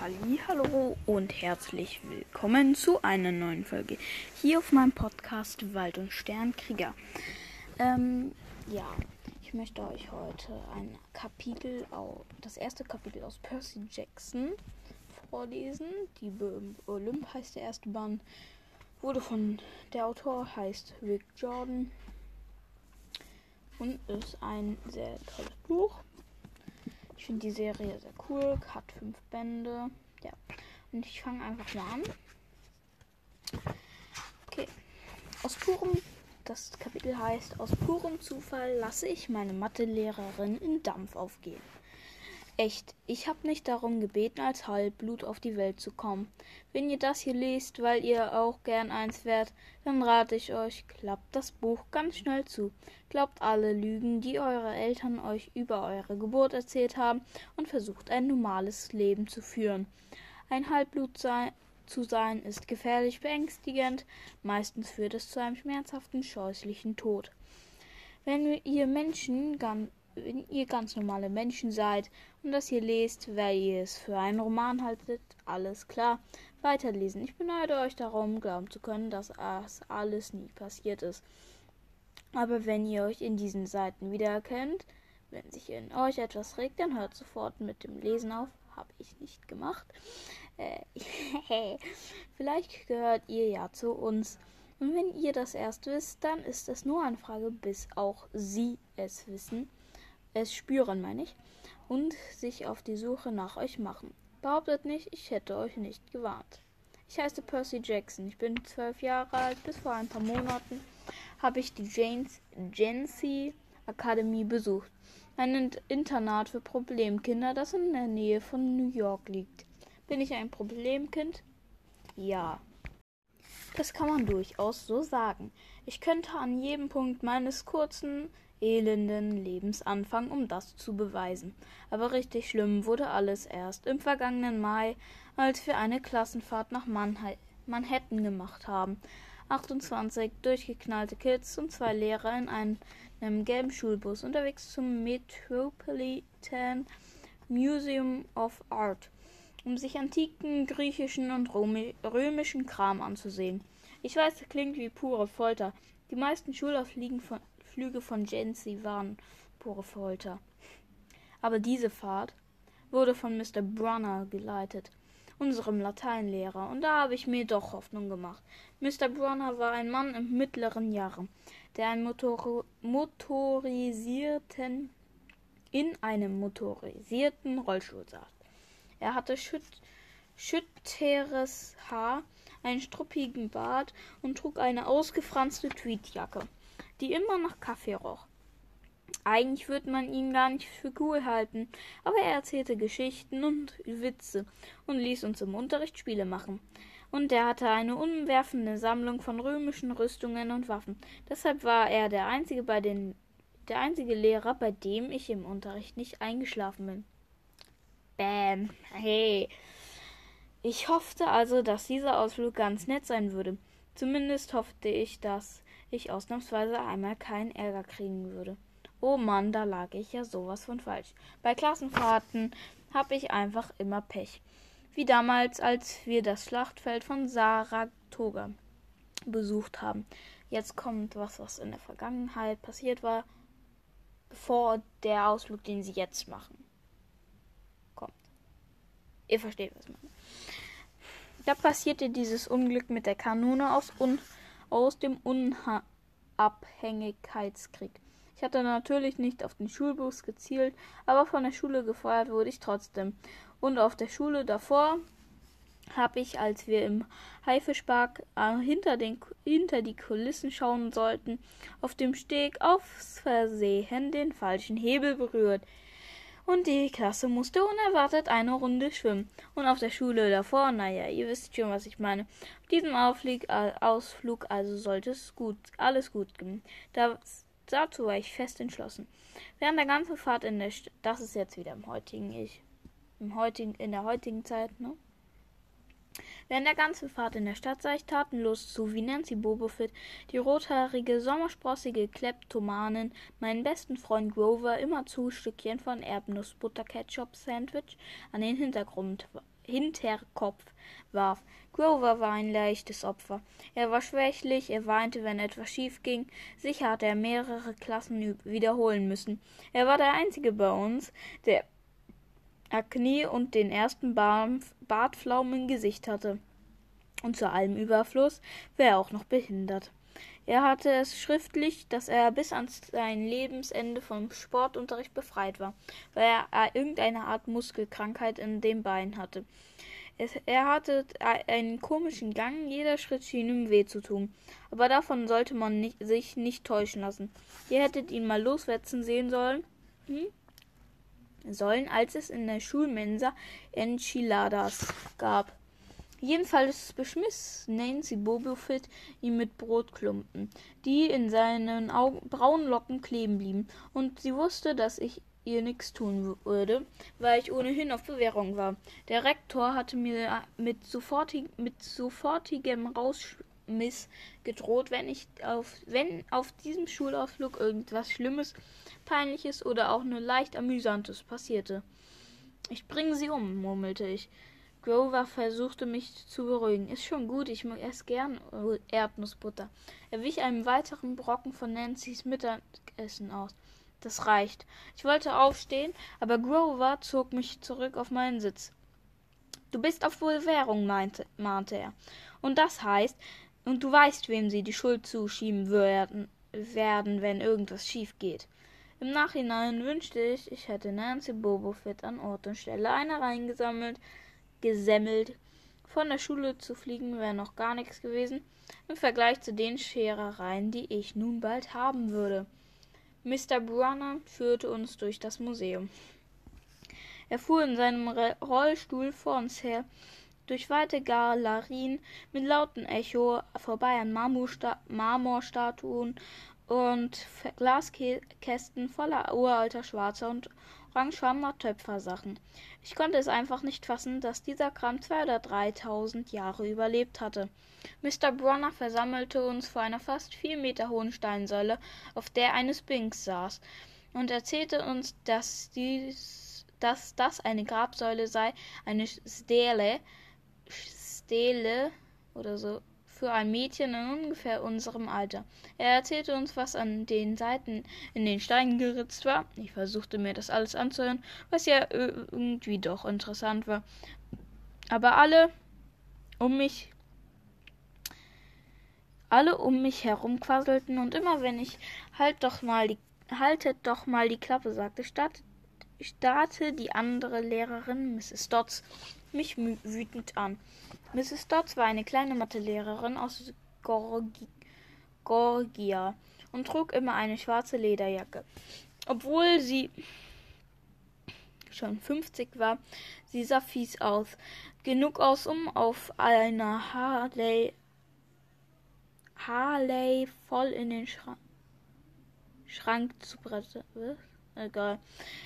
Hallo und herzlich willkommen zu einer neuen Folge hier auf meinem Podcast Wald und Sternkrieger. Ähm, ja, ich möchte euch heute ein Kapitel, das erste Kapitel aus Percy Jackson vorlesen. Die Olymp heißt der erste Band, wurde von der Autor heißt Rick Jordan und ist ein sehr tolles Buch. Ich finde die Serie sehr cool, hat fünf Bände. Ja, und ich fange einfach mal an. Okay, aus purem, das Kapitel heißt, aus purem Zufall lasse ich meine Mathelehrerin in Dampf aufgehen. Echt, ich habe nicht darum gebeten, als Halbblut auf die Welt zu kommen. Wenn ihr das hier lest, weil ihr auch gern eins wärt, dann rate ich euch, klappt das Buch ganz schnell zu. Glaubt alle Lügen, die eure Eltern euch über eure Geburt erzählt haben und versucht ein normales Leben zu führen. Ein Halbblut sei zu sein ist gefährlich beängstigend, meistens führt es zu einem schmerzhaften, scheußlichen Tod. Wenn ihr Menschen ganz wenn ihr ganz normale Menschen seid und das hier lest, weil ihr es für einen Roman haltet, alles klar. Weiterlesen. Ich beneide euch darum, glauben zu können, dass das alles nie passiert ist. Aber wenn ihr euch in diesen Seiten wiedererkennt, wenn sich in euch etwas regt, dann hört sofort mit dem Lesen auf. Habe ich nicht gemacht. Äh, vielleicht gehört ihr ja zu uns. Und wenn ihr das erst wisst, dann ist es nur eine Frage, bis auch sie es wissen es spüren, meine ich, und sich auf die Suche nach euch machen. Behauptet nicht, ich hätte euch nicht gewarnt. Ich heiße Percy Jackson. Ich bin zwölf Jahre alt. Bis vor ein paar Monaten habe ich die Janes Gency Akademie besucht. Ein Internat für Problemkinder, das in der Nähe von New York liegt. Bin ich ein Problemkind? Ja. Das kann man durchaus so sagen. Ich könnte an jedem Punkt meines kurzen elenden Lebensanfang, um das zu beweisen. Aber richtig schlimm wurde alles erst im vergangenen Mai, als wir eine Klassenfahrt nach Manhattan gemacht haben. 28 durchgeknallte Kids und zwei Lehrer in einem, einem gelben Schulbus unterwegs zum Metropolitan Museum of Art, um sich antiken griechischen und römischen Kram anzusehen. Ich weiß, das klingt wie pure Folter. Die meisten Schulausflüge von, Flüge von Jency waren pure Folter. Aber diese Fahrt wurde von Mr. Brunner geleitet, unserem Lateinlehrer, und da habe ich mir doch Hoffnung gemacht. Mr. Brunner war ein Mann im mittleren Jahre, der einen Motor motorisierten in einem motorisierten Rollstuhl saß. Er hatte schütt schütteres Haar, einen struppigen Bart und trug eine ausgefranste Tweedjacke die immer nach Kaffee roch. Eigentlich würde man ihn gar nicht für cool halten, aber er erzählte Geschichten und Witze und ließ uns im Unterricht Spiele machen. Und er hatte eine umwerfende Sammlung von römischen Rüstungen und Waffen. Deshalb war er der einzige bei den der einzige Lehrer, bei dem ich im Unterricht nicht eingeschlafen bin. Bäm. Hey. Ich hoffte also, dass dieser Ausflug ganz nett sein würde. Zumindest hoffte ich, dass ich ausnahmsweise einmal keinen Ärger kriegen würde. Oh Mann, da lag ich ja sowas von falsch. Bei Klassenfahrten habe ich einfach immer Pech. Wie damals, als wir das Schlachtfeld von Saratoga besucht haben. Jetzt kommt was, was in der Vergangenheit passiert war, bevor der Ausflug, den sie jetzt machen, kommt. Ihr versteht, was ich meine. Da passierte dieses Unglück mit der Kanone aus Un aus dem Unabhängigkeitskrieg. Ich hatte natürlich nicht auf den Schulbus gezielt, aber von der Schule gefeuert wurde ich trotzdem. Und auf der Schule davor habe ich, als wir im Haifischpark äh, hinter, den, hinter die Kulissen schauen sollten, auf dem Steg aufs Versehen den falschen Hebel berührt und die Klasse musste unerwartet eine Runde schwimmen. Und auf der Schule davor, naja, ihr wisst schon, was ich meine. Auf diesem Auflieg, äh, Ausflug also sollte es gut, alles gut gehen. Da, dazu war ich fest entschlossen. Während der ganzen Fahrt in der St das ist jetzt wieder im heutigen Ich, im heutigen, in der heutigen Zeit, ne? Während der ganzen Fahrt in der Stadt sah ich tatenlos zu, wie Nancy Bobofit, die rothaarige, sommersprossige Kleptomanin, meinen besten Freund Grover immerzu Stückchen von Erdnussbutter-Ketchup-Sandwich an den Hintergrund, Hinterkopf warf. Grover war ein leichtes Opfer. Er war schwächlich, er weinte, wenn etwas schief ging. Sicher hatte er mehrere Klassen wiederholen müssen. Er war der Einzige bei uns, der Akne und den ersten Bartpflaumen im Gesicht hatte. Und zu allem Überfluss war er auch noch behindert. Er hatte es schriftlich, dass er bis an sein Lebensende vom Sportunterricht befreit war, weil er irgendeine Art Muskelkrankheit in dem Bein hatte. Er hatte einen komischen Gang, jeder Schritt schien ihm weh zu tun. Aber davon sollte man nicht, sich nicht täuschen lassen. Ihr hättet ihn mal loswetzen sehen sollen. Hm? Sollen, als es in der Schulmensa Enchiladas gab. Jedenfalls beschmiss Nancy Bobofit ihn mit Brotklumpen, die in seinen Augen, braunen Locken kleben blieben, und sie wusste, dass ich ihr nichts tun würde, weil ich ohnehin auf Bewährung war. Der Rektor hatte mir mit, sofortig, mit sofortigem Rausschmiss gedroht, wenn ich auf, wenn auf diesem Schulausflug irgendwas Schlimmes, Peinliches oder auch nur leicht Amüsantes passierte. Ich bringe sie um, murmelte ich. Grover versuchte mich zu beruhigen. Ist schon gut, ich mag erst gern Erdnussbutter. Er wich einem weiteren Brocken von Nancy's Mittagessen aus. Das reicht. Ich wollte aufstehen, aber Grover zog mich zurück auf meinen Sitz. Du bist auf Bewährung, meinte, mahnte er. Und das heißt, und du weißt, wem sie die Schuld zuschieben werden, werden wenn irgendwas schief geht. Im Nachhinein wünschte ich, ich hätte Nancy Bobofit an Ort und Stelle eine reingesammelt, gesemmelt. Von der Schule zu fliegen wäre noch gar nichts gewesen im Vergleich zu den Scherereien, die ich nun bald haben würde. Mr. Brunner führte uns durch das Museum. Er fuhr in seinem Rollstuhl vor uns her, durch weite Galerien mit lautem Echo, vorbei an Marmorstatuen und Glaskästen voller uralter schwarzer und orangefarbener Töpfersachen. Ich konnte es einfach nicht fassen, dass dieser Kram zwei oder dreitausend Jahre überlebt hatte. Mr. Bronner versammelte uns vor einer fast vier Meter hohen Steinsäule, auf der eine Sphinx saß, und erzählte uns, dass, dies, dass das eine Grabsäule sei, eine Stele, Stele oder so für ein Mädchen in ungefähr unserem Alter. Er erzählte uns, was an den Seiten in den Steinen geritzt war. Ich versuchte mir das alles anzuhören, was ja irgendwie doch interessant war. Aber alle um mich alle um mich herum quasselten und immer wenn ich halt doch mal die haltet doch mal die Klappe sagte, starrte die andere Lehrerin, Mrs. Dodds, mich wütend an. Mrs. Dodds war eine kleine Mathelehrerin aus Gorgi Gorgia und trug immer eine schwarze Lederjacke. Obwohl sie schon 50 war, sie sah fies aus. Genug aus, um auf einer Harley Harley voll in den Schrank, Schrank zu brettern. Egal.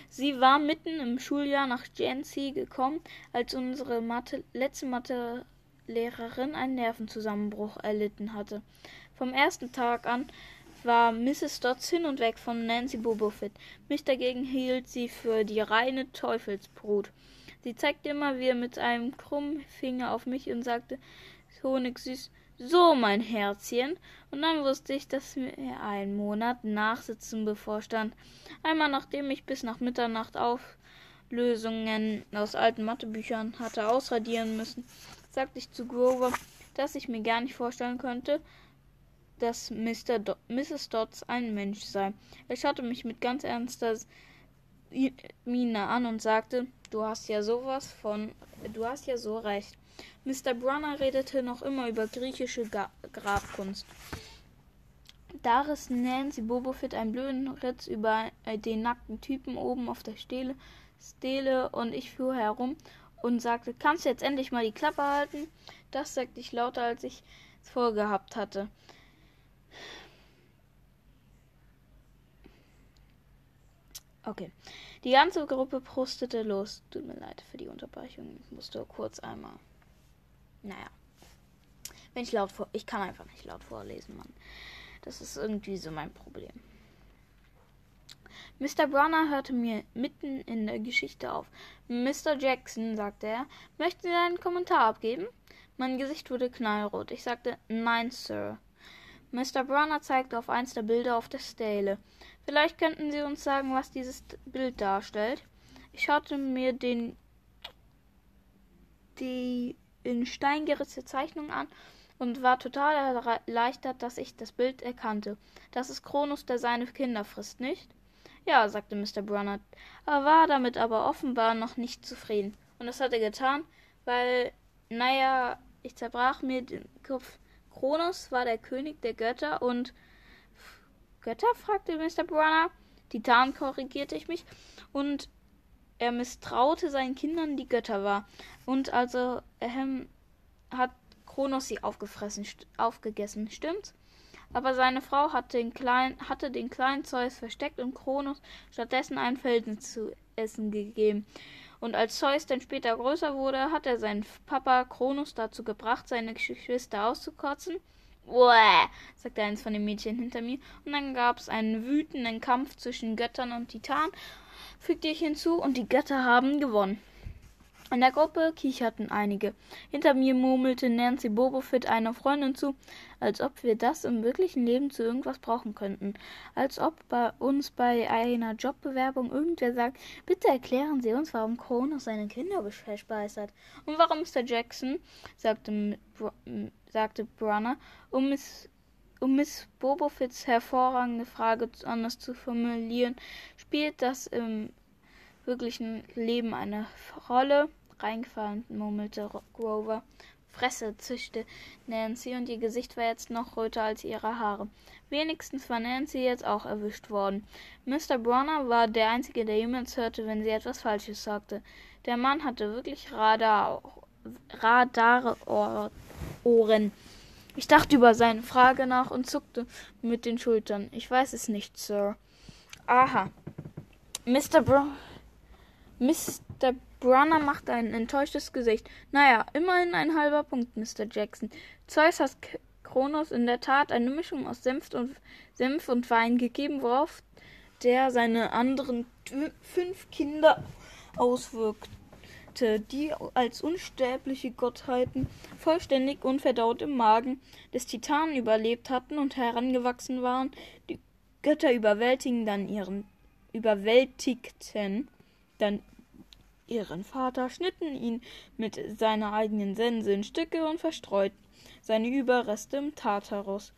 Sie war mitten im Schuljahr nach Jancy gekommen, als unsere Mathe, letzte Mathelehrerin einen Nervenzusammenbruch erlitten hatte. Vom ersten Tag an war Mrs. Dodds hin und weg von Nancy Bobofit. Mich dagegen hielt sie für die reine Teufelsbrut. Sie zeigte immer wieder mit einem krummen Finger auf mich und sagte honigsüß, so, mein Herzchen. Und dann wusste ich, dass mir ein Monat Nachsitzen bevorstand. Einmal nachdem ich bis nach Mitternacht Auflösungen aus alten Mathebüchern hatte ausradieren müssen, sagte ich zu Grover, dass ich mir gar nicht vorstellen könnte, dass Mr. Do Mrs. Dodds ein Mensch sei. Er schaute mich mit ganz ernster Miene an und sagte, du hast ja sowas von, du hast ja so recht. Mr. Brunner redete noch immer über griechische Ga Grabkunst. Da riss Nancy Bobofit einen blöden Ritz über äh, den nackten Typen oben auf der Stele, Stele und ich fuhr herum und sagte, kannst du jetzt endlich mal die Klappe halten? Das sagte ich lauter, als ich es vorgehabt hatte. Okay. Die ganze Gruppe prustete los. Tut mir leid für die Unterbrechung. Ich musste kurz einmal naja. Wenn ich laut vor. Ich kann einfach nicht laut vorlesen, Mann. Das ist irgendwie so mein Problem. Mr. Brunner hörte mir mitten in der Geschichte auf. Mr. Jackson, sagte er, möchten Sie einen Kommentar abgeben? Mein Gesicht wurde knallrot. Ich sagte, nein, Sir. Mr. Brunner zeigte auf eins der Bilder auf der Stele. Vielleicht könnten Sie uns sagen, was dieses Bild darstellt. Ich schaute mir den die in Stein gerissene Zeichnung an und war total erleichtert, dass ich das Bild erkannte. Das ist Kronos, der seine Kinder frisst, nicht? Ja, sagte Mr. Brunner. Er war damit aber offenbar noch nicht zufrieden. Und das hat er getan, weil, naja, ich zerbrach mir den Kopf. Kronos war der König der Götter und Götter? fragte Mr. Brunner. Titan korrigierte ich mich. Und er misstraute seinen Kindern, die Götter war. Und also ähm, hat Kronos sie aufgefressen, st aufgegessen, stimmt's? Aber seine Frau hatte den, kleinen, hatte den kleinen Zeus versteckt und Kronos stattdessen einen Felsen zu essen gegeben. Und als Zeus dann später größer wurde, hat er seinen Papa Kronos dazu gebracht, seine Geschwister auszukotzen. Uäh, sagte eins von den Mädchen hinter mir. Und dann gab es einen wütenden Kampf zwischen Göttern und Titanen, fügte ich hinzu, und die Götter haben gewonnen. In der Gruppe kicherten einige. Hinter mir murmelte Nancy Bobofit einer Freundin zu, als ob wir das im wirklichen Leben zu irgendwas brauchen könnten. Als ob bei uns bei einer Jobbewerbung irgendwer sagt, bitte erklären Sie uns, warum Kronos seine Kinder verspeist. Und warum Mr. Jackson, sagte, sagte Brunner, um Miss um Miss Bobofits hervorragende Frage anders zu formulieren, spielt das im wirklichen Leben eine Rolle reingefahren, murmelte Grover. Fresse, zischte Nancy, und ihr Gesicht war jetzt noch röter als ihre Haare. Wenigstens war Nancy jetzt auch erwischt worden. Mr. Bronner war der Einzige, der jemals hörte, wenn sie etwas Falsches sagte. Der Mann hatte wirklich Radar, Radarohren. Ich dachte über seine Frage nach und zuckte mit den Schultern. Ich weiß es nicht, Sir. Aha. Mr. Bro Mr. Brunner machte ein enttäuschtes Gesicht. Naja, immerhin ein halber Punkt, Mr. Jackson. Zeus hat Kronos in der Tat eine Mischung aus Senf und, Senf und Wein gegeben, worauf der seine anderen fünf Kinder auswirkte, die als unsterbliche Gottheiten vollständig unverdaut im Magen des Titanen überlebt hatten und herangewachsen waren. Die Götter überwältigten dann ihren überwältigten dann ihren Vater, schnitten ihn mit seiner eigenen Sense in Stücke und verstreuten seine Überreste im Tartarus,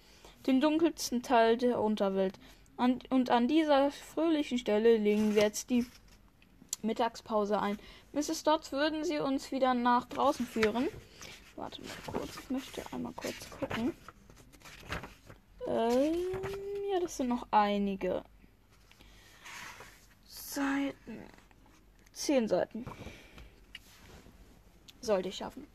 den dunkelsten Teil der Unterwelt. An, und an dieser fröhlichen Stelle legen wir jetzt die Mittagspause ein. Mrs. Dodds, würden Sie uns wieder nach draußen führen? Warte mal kurz, ich möchte einmal kurz gucken. Ähm, ja, das sind noch einige Seiten. Zehn Seiten. Sollte ich schaffen.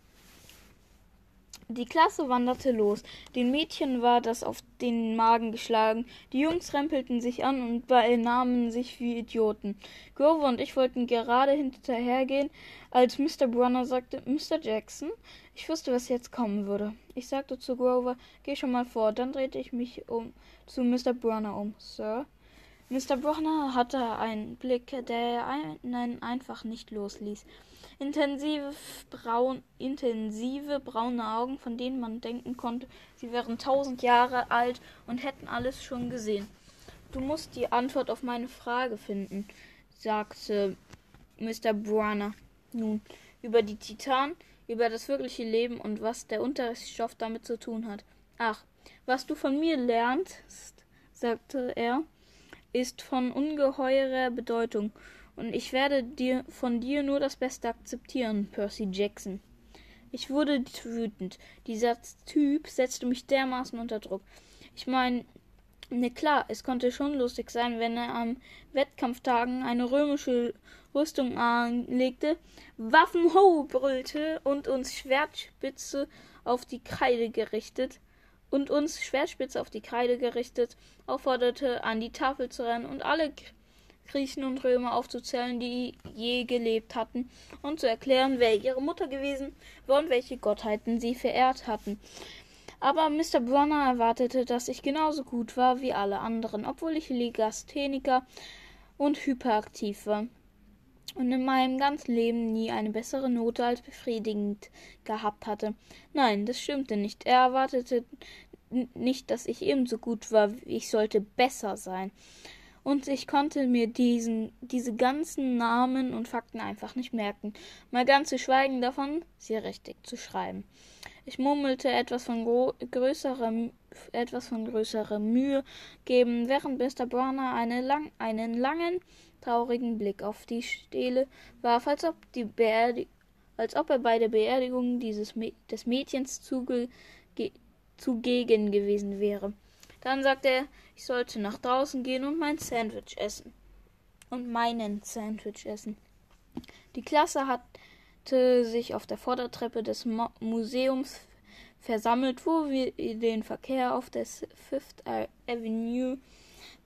Die Klasse wanderte los. Den Mädchen war das auf den Magen geschlagen. Die Jungs rempelten sich an und beinahmen sich wie Idioten. Grover und ich wollten gerade hinterhergehen, als Mr. Brunner sagte, Mr. Jackson, ich wusste, was jetzt kommen würde. Ich sagte zu Grover, geh schon mal vor. Dann drehte ich mich um zu Mr. Brunner um. Sir, Mr. Brunner hatte einen Blick, der einen einfach nicht losließ. Intensive, braun, intensive braune Augen, von denen man denken konnte, sie wären tausend Jahre alt und hätten alles schon gesehen. Du musst die Antwort auf meine Frage finden, sagte Mr. Brunner. Nun, über die Titanen, über das wirkliche Leben und was der Unterrichtsstoff damit zu tun hat. Ach, was du von mir lernst, sagte er, ist von ungeheurer Bedeutung, und ich werde dir von dir nur das Beste akzeptieren, Percy Jackson. Ich wurde wütend. Dieser Typ setzte mich dermaßen unter Druck. Ich meine, ne klar, es konnte schon lustig sein, wenn er am Wettkampftagen eine römische Rüstung anlegte, Waffen ho brüllte und uns Schwertspitze auf die Kreide gerichtet und uns Schwertspitze auf die Kreide gerichtet, aufforderte, an die Tafel zu rennen und alle Griechen und Römer aufzuzählen, die je gelebt hatten, und zu erklären, wer ihre Mutter gewesen war und welche Gottheiten sie verehrt hatten. Aber Mr. Brunner erwartete, dass ich genauso gut war wie alle anderen, obwohl ich Legastheniker und hyperaktiv war und in meinem ganzen Leben nie eine bessere Note als befriedigend gehabt hatte. Nein, das stimmte nicht. Er erwartete nicht, dass ich ebenso gut war, ich sollte besser sein. Und ich konnte mir diesen, diese ganzen Namen und Fakten einfach nicht merken, mal ganz zu schweigen davon, sie richtig zu schreiben. Ich murmelte etwas von größerer, etwas von größerer Mühe geben, während Mr. Browner eine lang, einen langen, traurigen Blick auf die Stele warf, als ob, die als ob er bei der Beerdigung dieses des Mädchens zuge zugegen gewesen wäre. Dann sagte er, ich sollte nach draußen gehen und mein Sandwich essen. Und meinen Sandwich essen. Die Klasse hatte sich auf der Vordertreppe des Mo Museums versammelt, wo wir den Verkehr auf der Fifth Avenue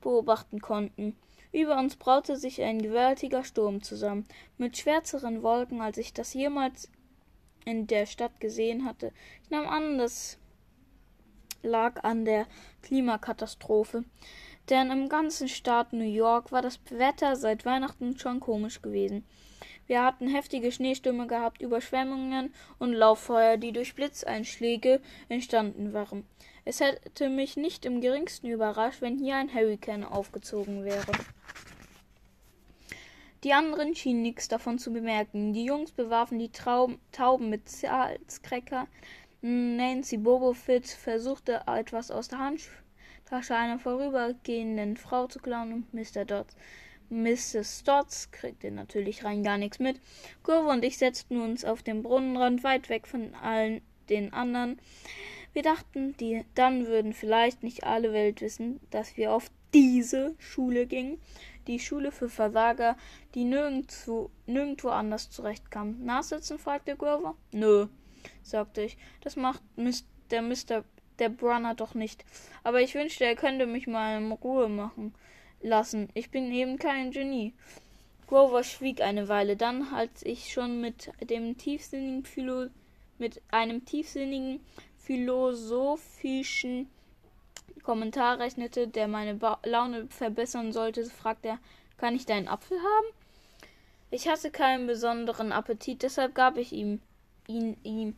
beobachten konnten. Über uns braute sich ein gewaltiger Sturm zusammen, mit schwärzeren Wolken, als ich das jemals in der Stadt gesehen hatte. Ich nahm an, das lag an der Klimakatastrophe, denn im ganzen Staat New York war das Wetter seit Weihnachten schon komisch gewesen. Wir hatten heftige Schneestürme gehabt, Überschwemmungen und Lauffeuer, die durch Blitzeinschläge entstanden waren. Es hätte mich nicht im geringsten überrascht, wenn hier ein Hurrikan aufgezogen wäre. Die anderen schienen nichts davon zu bemerken. Die Jungs bewarfen die Traum Tauben mit Salzcracker. Nancy Bobofit versuchte etwas aus der Handtasche einer vorübergehenden Frau zu klauen und Mr. Dodds. Mrs. Stotz kriegte natürlich rein gar nichts mit. Kurve und ich setzten uns auf dem Brunnenrand weit weg von allen den anderen. Wir dachten, die, dann würden vielleicht nicht alle Welt wissen, dass wir auf diese Schule gingen die Schule für Versager, die nirgendwo, nirgendwo anders zurechtkamen. Nachsitzen? fragte Grover. Nö, sagte ich. Das macht der Mr. der Brunner doch nicht. Aber ich wünschte, er könnte mich mal in Ruhe machen lassen. Ich bin eben kein Genie. Grover schwieg eine Weile, dann, als ich schon mit dem tiefsinnigen Philo mit einem tiefsinnigen philosophischen Kommentar rechnete, der meine ba Laune verbessern sollte, fragte er, kann ich deinen Apfel haben? Ich hatte keinen besonderen Appetit, deshalb gab ich ihm ihn ihm.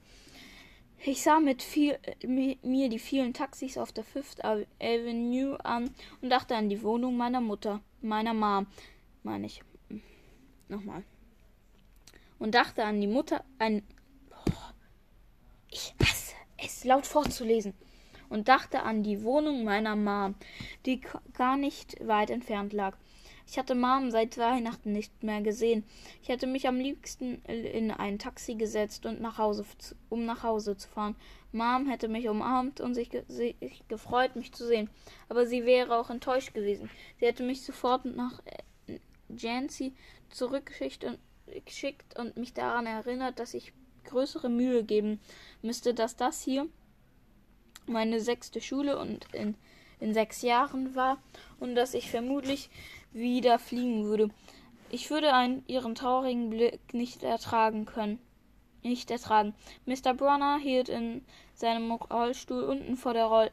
Ich sah mit viel, mir die vielen Taxis auf der Fifth Avenue an und dachte an die Wohnung meiner Mutter, meiner Mom, meine ich. Nochmal. Und dachte an die Mutter, ein. Oh, ich hasse es, laut vorzulesen und dachte an die Wohnung meiner Mom, die gar nicht weit entfernt lag. Ich hatte Mom seit Weihnachten nicht mehr gesehen. Ich hätte mich am liebsten in ein Taxi gesetzt und nach Hause, um nach Hause zu fahren. Mom hätte mich umarmt und sich, sich gefreut, mich zu sehen. Aber sie wäre auch enttäuscht gewesen. Sie hätte mich sofort nach äh, Jancy zurückgeschickt und, geschickt und mich daran erinnert, dass ich größere Mühe geben müsste, dass das hier meine sechste Schule und in, in sechs Jahren war und dass ich vermutlich wieder fliegen würde. Ich würde einen ihren traurigen Blick nicht ertragen können. Nicht ertragen. Mr. Brunner hielt in seinem Rollstuhl unten vor der Roll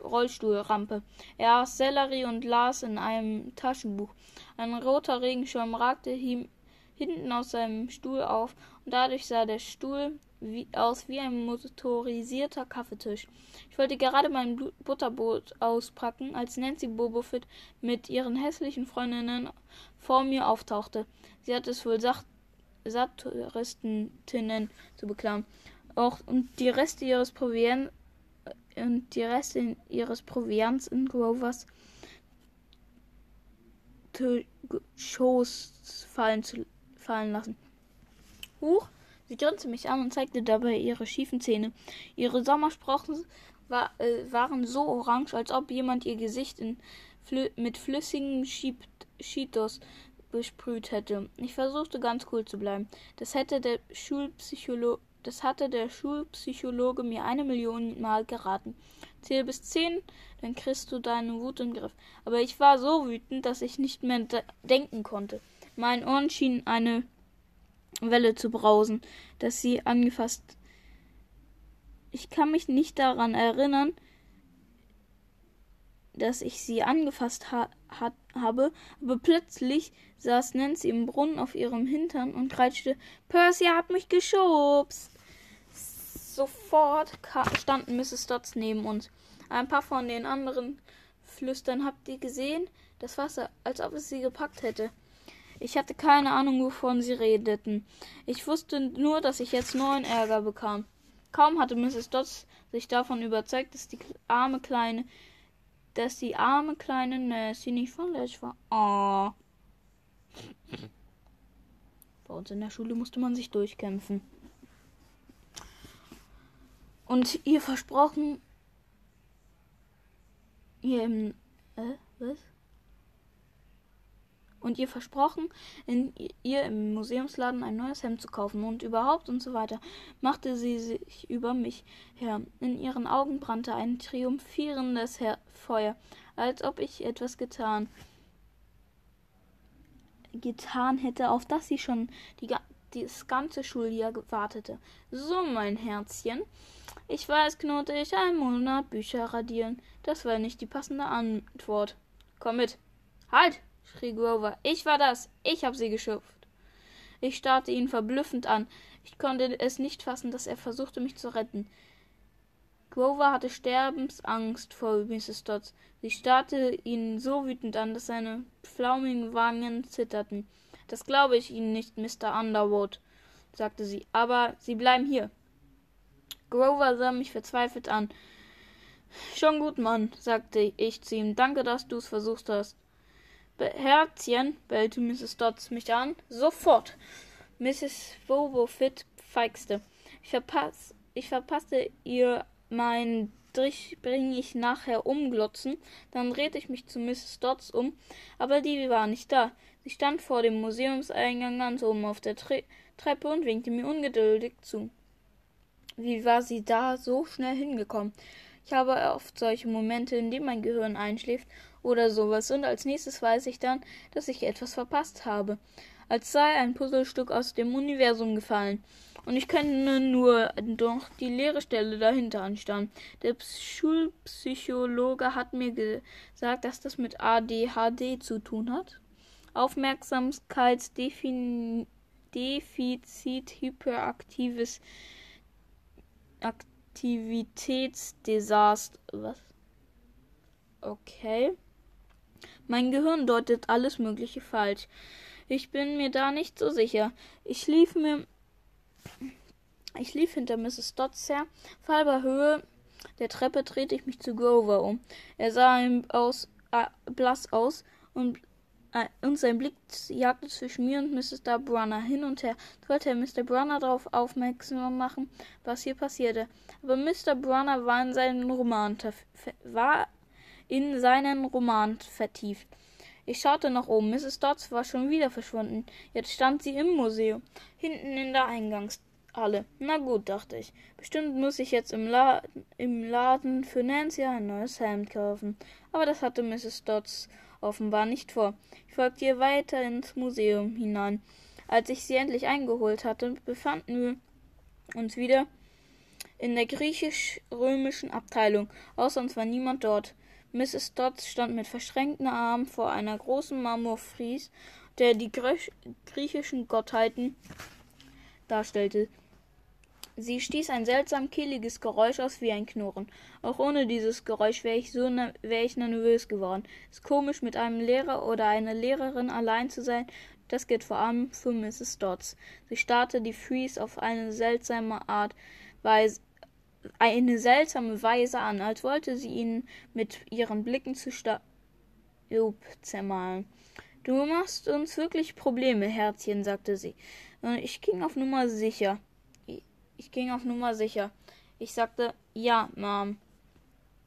Rollstuhlrampe. Er aß Sellerie und las in einem Taschenbuch. Ein roter Regenschirm ragte ihm hinten aus seinem Stuhl auf und dadurch sah der Stuhl wie, aus wie ein motorisierter Kaffeetisch. Ich wollte gerade mein Butterbrot auspacken, als Nancy Bobofit mit ihren hässlichen Freundinnen vor mir auftauchte. Sie hatte es wohl satt Touristinnen zu beklagen. Auch und die Reste ihres Proviants und die Reste ihres Proviants in Grovers Schoß fallen, zu, fallen lassen. Huch, Sie grinste mich an und zeigte dabei ihre schiefen Zähne. Ihre Sommersprossen war, äh, waren so orange, als ob jemand ihr Gesicht Flü mit flüssigem Cheetos besprüht hätte. Ich versuchte ganz cool zu bleiben. Das hätte der Schulpsychologe das hatte der Schulpsychologe mir eine Million Mal geraten. Zähl bis zehn, dann kriegst du deine Wut im Griff. Aber ich war so wütend, dass ich nicht mehr denken konnte. Mein Ohren schienen eine Welle zu brausen, dass sie angefasst. Ich kann mich nicht daran erinnern, dass ich sie angefasst ha hat, habe, aber plötzlich saß Nancy im Brunnen auf ihrem Hintern und kreischte, Percy hat mich geschubst. Sofort standen Mrs. Dodds neben uns. Ein paar von den anderen flüstern, habt ihr gesehen? Das Wasser, als ob es sie gepackt hätte. Ich hatte keine Ahnung, wovon sie redeten. Ich wusste nur, dass ich jetzt neuen Ärger bekam. Kaum hatte Mrs. Dodds sich davon überzeugt, dass die arme kleine, dass die arme kleine Nancy nicht verletzt war. Oh. Bei uns in der Schule musste man sich durchkämpfen. Und ihr versprochen, ihr im, äh, was? Und ihr versprochen, in ihr im Museumsladen ein neues Hemd zu kaufen und überhaupt und so weiter, machte sie sich über mich her. In ihren Augen brannte ein triumphierendes her Feuer, als ob ich etwas getan getan hätte, auf das sie schon die, das ganze Schuljahr wartete. So, mein Herzchen. Ich weiß, knurrte ich, ein Monat Bücher radieren. Das war nicht die passende Antwort. Komm mit. Halt! Schrie Grover. Ich war das. Ich hab sie geschupft. Ich starrte ihn verblüffend an. Ich konnte es nicht fassen, dass er versuchte, mich zu retten. Grover hatte Sterbensangst vor Mrs. Dodds. Sie starrte ihn so wütend an, dass seine flaumigen Wangen zitterten. Das glaube ich Ihnen nicht, Mr. Underwood, sagte sie. Aber Sie bleiben hier. Grover sah mich verzweifelt an. Schon gut, Mann, sagte ich zu ihm. Danke, dass du es versucht hast. Herzchen, bellte Mrs. Dodds mich an. Sofort. Mrs. Bobofit feixte. Ich, verpass, ich verpasste ihr mein Strich bringe ich nachher umglotzen, dann drehte ich mich zu Mrs. Dodds um, aber die war nicht da. Sie stand vor dem Museumseingang ganz oben auf der Tre Treppe und winkte mir ungeduldig zu. Wie war sie da so schnell hingekommen? Ich habe oft solche Momente, in denen mein Gehirn einschläft oder sowas, und als nächstes weiß ich dann, dass ich etwas verpasst habe, als sei ein Puzzlestück aus dem Universum gefallen. Und ich kenne nur doch die leere Stelle dahinter anstammen. Der Schulpsychologe hat mir gesagt, dass das mit ADHD zu tun hat. Aufmerksamkeitsdefizit hyperaktives Aktivitätsdesaster. Was? Okay. Mein Gehirn deutet alles Mögliche falsch. Ich bin mir da nicht so sicher. Ich lief mir ich lief hinter Mrs. Dodds her. Auf halber Höhe der Treppe drehte ich mich zu Grover um. Er sah ihm aus, äh, blass aus und, äh, und sein Blick jagte zwischen mir und Mr. Brunner hin und her. Ich wollte Mr. Brunner darauf aufmerksam machen, was hier passierte. Aber Mr. Brunner war in seinen Roman, war in seinen Roman vertieft. Ich schaute nach oben. Mrs. Dodds war schon wieder verschwunden. Jetzt stand sie im Museum, hinten in der Eingangshalle. Na gut, dachte ich. Bestimmt muss ich jetzt im, La im Laden für Nancy ein neues Hemd kaufen. Aber das hatte Mrs. Dodds offenbar nicht vor. Ich folgte ihr weiter ins Museum hinein. Als ich sie endlich eingeholt hatte, befanden wir uns wieder in der griechisch-römischen Abteilung. Außer uns war niemand dort. Mrs. Dodds stand mit verschränkten Armen vor einer großen Marmorfries, der die griechischen Gottheiten darstellte. Sie stieß ein seltsam kehliges Geräusch aus wie ein Knurren. Auch ohne dieses Geräusch wäre ich so wäre ich nervös geworden. Es ist komisch, mit einem Lehrer oder einer Lehrerin allein zu sein. Das geht vor allem für Mrs. Dodds. Sie starrte die Fries auf eine seltsame Art, Weise, eine seltsame Weise an, als wollte sie ihn mit ihren Blicken zu Staub zermahlen. Du machst uns wirklich Probleme, Herzchen, sagte sie. Und ich ging auf Nummer sicher. Ich ging auf Nummer sicher. Ich sagte, ja, Mom.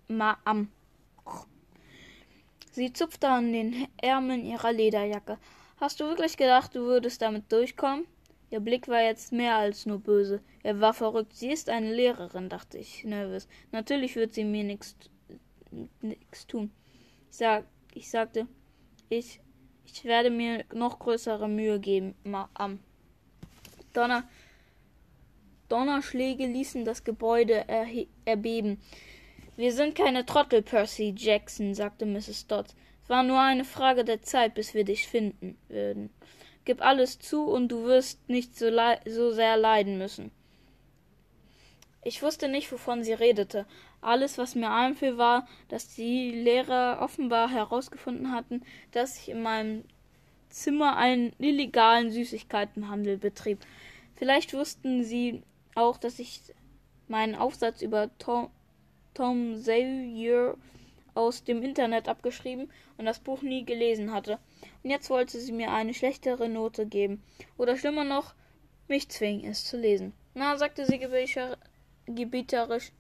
Ma'am. Sie zupfte an den Ärmeln ihrer Lederjacke. Hast du wirklich gedacht, du würdest damit durchkommen? Ihr Blick war jetzt mehr als nur böse. Er war verrückt. Sie ist eine Lehrerin, dachte ich nervös. Natürlich wird sie mir nichts tun. Ich, sag, ich sagte, ich, ich werde mir noch größere Mühe geben, am. Donner, Donnerschläge ließen das Gebäude erbeben. Wir sind keine Trottel, Percy Jackson, sagte Mrs. Dodds. Es war nur eine Frage der Zeit, bis wir dich finden würden. Gib alles zu, und du wirst nicht so, so sehr leiden müssen. Ich wusste nicht, wovon sie redete. Alles, was mir einfiel, war, dass die Lehrer offenbar herausgefunden hatten, dass ich in meinem Zimmer einen illegalen Süßigkeitenhandel betrieb. Vielleicht wussten sie auch, dass ich meinen Aufsatz über Tom, Tom Sawyer aus dem Internet abgeschrieben und das Buch nie gelesen hatte. Und jetzt wollte sie mir eine schlechtere Note geben. Oder schlimmer noch, mich zwingen, es zu lesen. Na, sagte sie gebieterisch.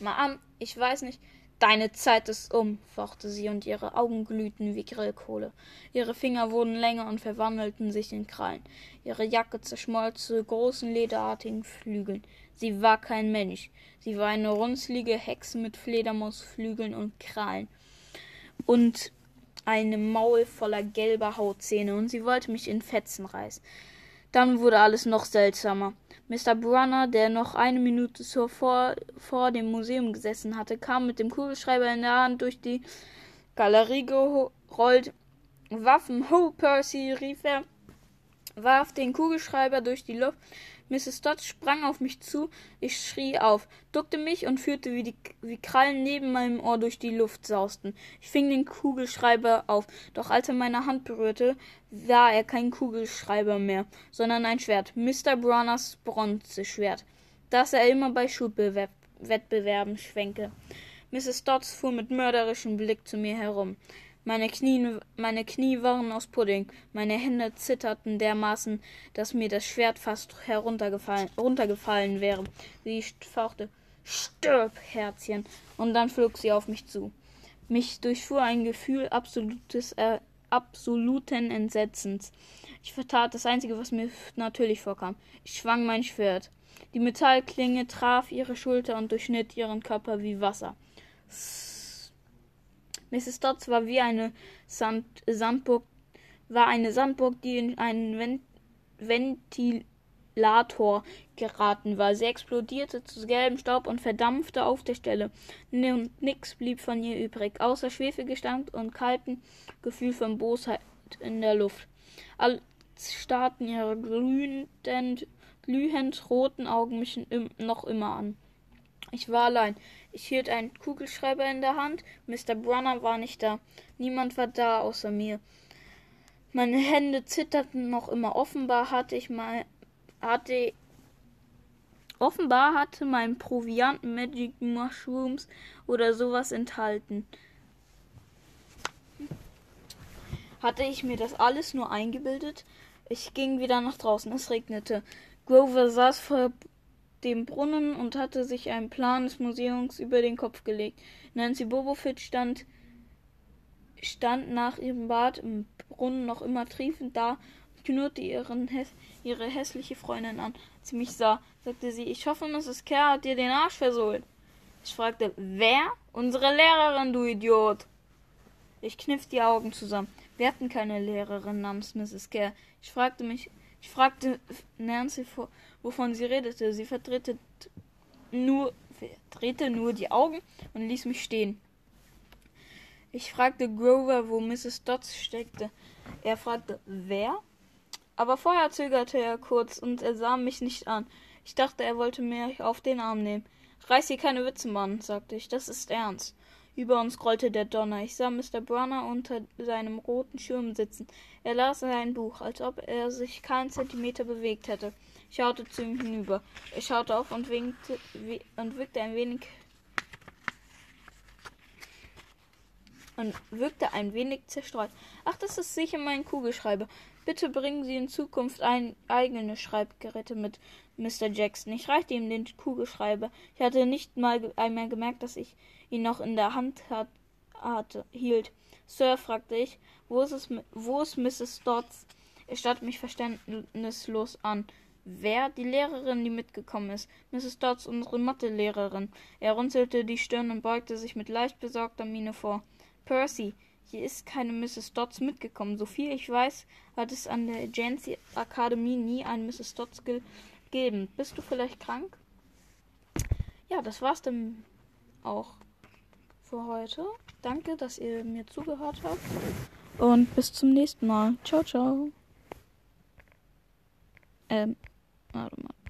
Ma'am, ich weiß nicht. Deine Zeit ist um, fauchte sie, und ihre Augen glühten wie Grillkohle. Ihre Finger wurden länger und verwandelten sich in Krallen. Ihre Jacke zerschmolz zu großen lederartigen Flügeln. Sie war kein Mensch. Sie war eine runzlige Hexe mit Fledermausflügeln und Krallen. Und einem Maul voller gelber Hautzähne, und sie wollte mich in Fetzen reißen. Dann wurde alles noch seltsamer. Mr. Brunner, der noch eine Minute zuvor vor dem Museum gesessen hatte, kam mit dem Kugelschreiber in der Hand durch die Galerie gerollt. Waffen, ho, Percy, rief er, warf den Kugelschreiber durch die Luft Mrs. Dodds sprang auf mich zu, ich schrie auf, duckte mich und führte, wie, die, wie Krallen neben meinem Ohr durch die Luft sausten. Ich fing den Kugelschreiber auf, doch als er meine Hand berührte, war er kein Kugelschreiber mehr, sondern ein Schwert, Mr. Bronners Bronzeschwert, das er immer bei Schulwettbewerben schwenke. Mrs. Dodds fuhr mit mörderischem Blick zu mir herum. Meine Knie, meine Knie waren aus Pudding, meine Hände zitterten dermaßen, dass mir das Schwert fast heruntergefallen, runtergefallen wäre. Sie fauchte Stirb, Herzchen, und dann flog sie auf mich zu. Mich durchfuhr ein Gefühl absolutes, äh, absoluten Entsetzens. Ich vertat das Einzige, was mir natürlich vorkam. Ich schwang mein Schwert. Die Metallklinge traf ihre Schulter und durchschnitt ihren Körper wie Wasser. Mrs. Dodds war wie eine Sand Sandburg, war eine Sandburg, die in einen Ven Ventilator geraten war. Sie explodierte zu gelbem Staub und verdampfte auf der Stelle. Nix blieb von ihr übrig, außer Schwefelgestank und kalten Gefühl von Bosheit in der Luft. Alle starrten ihre glühend, glühend roten Augen mich noch immer an. Ich war allein. Ich hielt einen Kugelschreiber in der Hand. Mr. Brunner war nicht da. Niemand war da außer mir. Meine Hände zitterten noch immer. Offenbar hatte ich mal hatte offenbar hatte mein Proviant Magic Mushrooms oder sowas enthalten. Hatte ich mir das alles nur eingebildet? Ich ging wieder nach draußen. Es regnete. Grover saß vor dem Brunnen und hatte sich einen Plan des Museums über den Kopf gelegt. Nancy Bobofit stand, stand nach ihrem Bad im Brunnen noch immer triefend da und knurrte ihren, ihre hässliche Freundin an. Als sie mich sah, sagte sie, ich hoffe, Mrs. Kerr hat dir den Arsch versohlt. Ich fragte, wer? Unsere Lehrerin, du Idiot. Ich kniff die Augen zusammen. Wir hatten keine Lehrerin namens Mrs. Kerr. Ich fragte mich, ich fragte Nancy wovon sie redete. Sie verdrehte nur, verdrehte nur die Augen und ließ mich stehen. Ich fragte Grover, wo Mrs. Dodds steckte. Er fragte, wer? Aber vorher zögerte er kurz und er sah mich nicht an. Ich dachte, er wollte mich auf den Arm nehmen. Reiß hier keine Witze, Mann, sagte ich. Das ist ernst. Über uns grollte der Donner. Ich sah Mr. Brunner unter seinem roten Schirm sitzen. Er las sein Buch, als ob er sich keinen Zentimeter bewegt hätte. Ich schaute zu ihm hinüber. Er schaute auf und winkte und wirkte ein wenig und wirkte ein wenig zerstreut. Ach, das ist sicher mein Kugelschreiber. Bitte bringen Sie in Zukunft ein eigene Schreibgeräte mit, Mr. Jackson. Ich reichte ihm den Kugelschreiber. Ich hatte nicht mal einmal gemerkt, dass ich ihn noch in der Hand hat, hatte, hielt. Sir, fragte ich, wo ist, es, wo ist Mrs. Dodds? Er starrte mich verständnislos an. Wer? Die Lehrerin, die mitgekommen ist. Mrs. Dodds, unsere Mathelehrerin. Er runzelte die Stirn und beugte sich mit leicht besorgter Miene vor. Percy, hier ist keine Mrs. Dodds mitgekommen. Soviel ich weiß, hat es an der Jancy Akademie nie einen Mrs. Dodds gegeben. Bist du vielleicht krank? Ja, das war's dann auch für heute. Danke, dass ihr mir zugehört habt. Und bis zum nächsten Mal. Ciao, ciao. Ähm, warte mal.